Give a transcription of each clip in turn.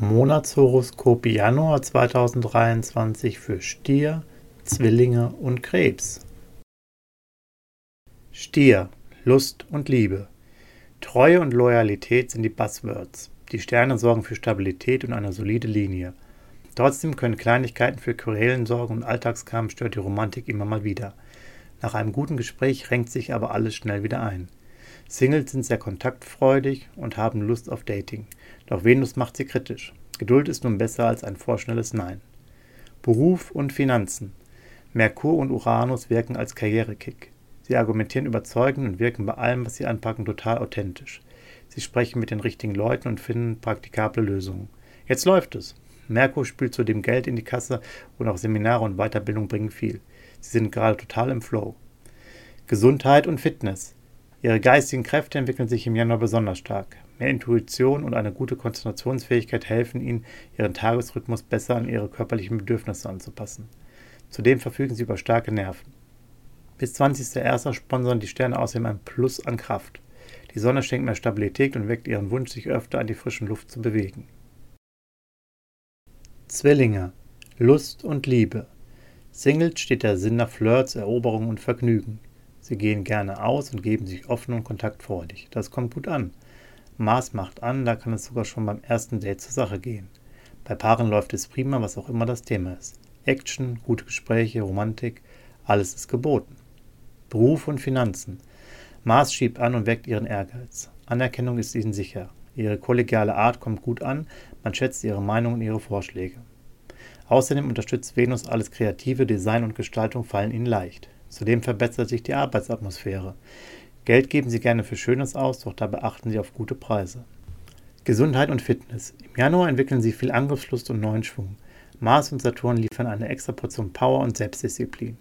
Monatshoroskop Januar 2023 für Stier, Zwillinge und Krebs. Stier, Lust und Liebe. Treue und Loyalität sind die Buzzwords. Die Sterne sorgen für Stabilität und eine solide Linie. Trotzdem können Kleinigkeiten für Querelen sorgen und Alltagskram stört die Romantik immer mal wieder. Nach einem guten Gespräch renkt sich aber alles schnell wieder ein. Singles sind sehr kontaktfreudig und haben Lust auf Dating. Doch Venus macht sie kritisch. Geduld ist nun besser als ein vorschnelles Nein. Beruf und Finanzen. Merkur und Uranus wirken als Karrierekick. Sie argumentieren überzeugend und wirken bei allem, was sie anpacken, total authentisch. Sie sprechen mit den richtigen Leuten und finden praktikable Lösungen. Jetzt läuft es. Merkur spült zudem Geld in die Kasse und auch Seminare und Weiterbildung bringen viel. Sie sind gerade total im Flow. Gesundheit und Fitness. Ihre geistigen Kräfte entwickeln sich im Januar besonders stark. Mehr Intuition und eine gute Konzentrationsfähigkeit helfen Ihnen, Ihren Tagesrhythmus besser an Ihre körperlichen Bedürfnisse anzupassen. Zudem verfügen Sie über starke Nerven. Bis 20.01. sponsern die Sterne außerdem ein Plus an Kraft. Die Sonne schenkt mehr Stabilität und weckt Ihren Wunsch, sich öfter an die frischen Luft zu bewegen. Zwillinge Lust und Liebe Singles steht der Sinn nach Flirts, Eroberung und Vergnügen. Sie gehen gerne aus und geben sich offen und kontaktfreudig. Das kommt gut an. Mars macht an, da kann es sogar schon beim ersten Date zur Sache gehen. Bei Paaren läuft es prima, was auch immer das Thema ist. Action, gute Gespräche, Romantik, alles ist geboten. Beruf und Finanzen. Mars schiebt an und weckt ihren Ehrgeiz. Anerkennung ist ihnen sicher. Ihre kollegiale Art kommt gut an, man schätzt ihre Meinung und ihre Vorschläge. Außerdem unterstützt Venus alles Kreative, Design und Gestaltung fallen ihnen leicht. Zudem verbessert sich die Arbeitsatmosphäre. Geld geben Sie gerne für Schönes aus, doch dabei achten Sie auf gute Preise. Gesundheit und Fitness. Im Januar entwickeln Sie viel Angriffslust und neuen Schwung. Mars und Saturn liefern eine extra Portion Power und Selbstdisziplin.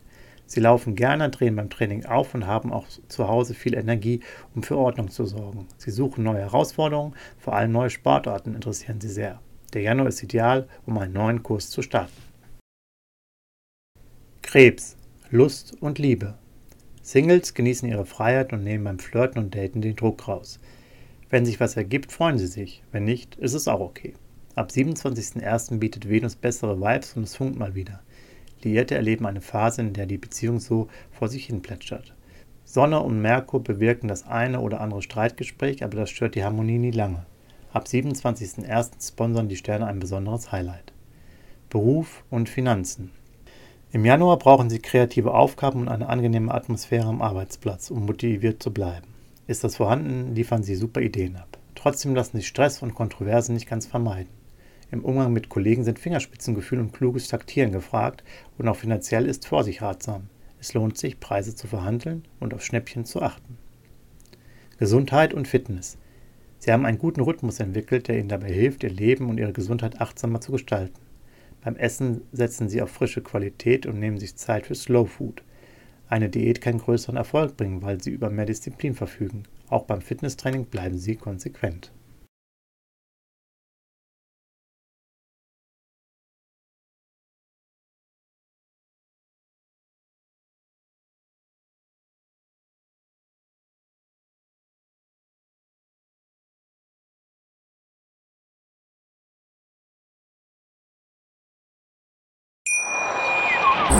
Sie laufen gerne, drehen beim Training auf und haben auch zu Hause viel Energie, um für Ordnung zu sorgen. Sie suchen neue Herausforderungen, vor allem neue Sportarten interessieren Sie sehr. Der Januar ist ideal, um einen neuen Kurs zu starten. Krebs. Lust und Liebe. Singles genießen ihre Freiheit und nehmen beim Flirten und Daten den Druck raus. Wenn sich was ergibt, freuen sie sich. Wenn nicht, ist es auch okay. Ab 27.01. bietet Venus bessere Vibes und es funkt mal wieder. Liierte erleben eine Phase, in der die Beziehung so vor sich hin plätschert. Sonne und Merkur bewirken das eine oder andere Streitgespräch, aber das stört die Harmonie nie lange. Ab 27.01. sponsern die Sterne ein besonderes Highlight. Beruf und Finanzen. Im Januar brauchen Sie kreative Aufgaben und eine angenehme Atmosphäre am Arbeitsplatz, um motiviert zu bleiben. Ist das vorhanden, liefern Sie super Ideen ab. Trotzdem lassen sich Stress und Kontroversen nicht ganz vermeiden. Im Umgang mit Kollegen sind Fingerspitzengefühl und kluges Taktieren gefragt und auch finanziell ist Vorsicht ratsam. Es lohnt sich, Preise zu verhandeln und auf Schnäppchen zu achten. Gesundheit und Fitness. Sie haben einen guten Rhythmus entwickelt, der Ihnen dabei hilft, Ihr Leben und Ihre Gesundheit achtsamer zu gestalten. Beim Essen setzen Sie auf frische Qualität und nehmen sich Zeit für Slow Food. Eine Diät kann größeren Erfolg bringen, weil Sie über mehr Disziplin verfügen. Auch beim Fitnesstraining bleiben Sie konsequent.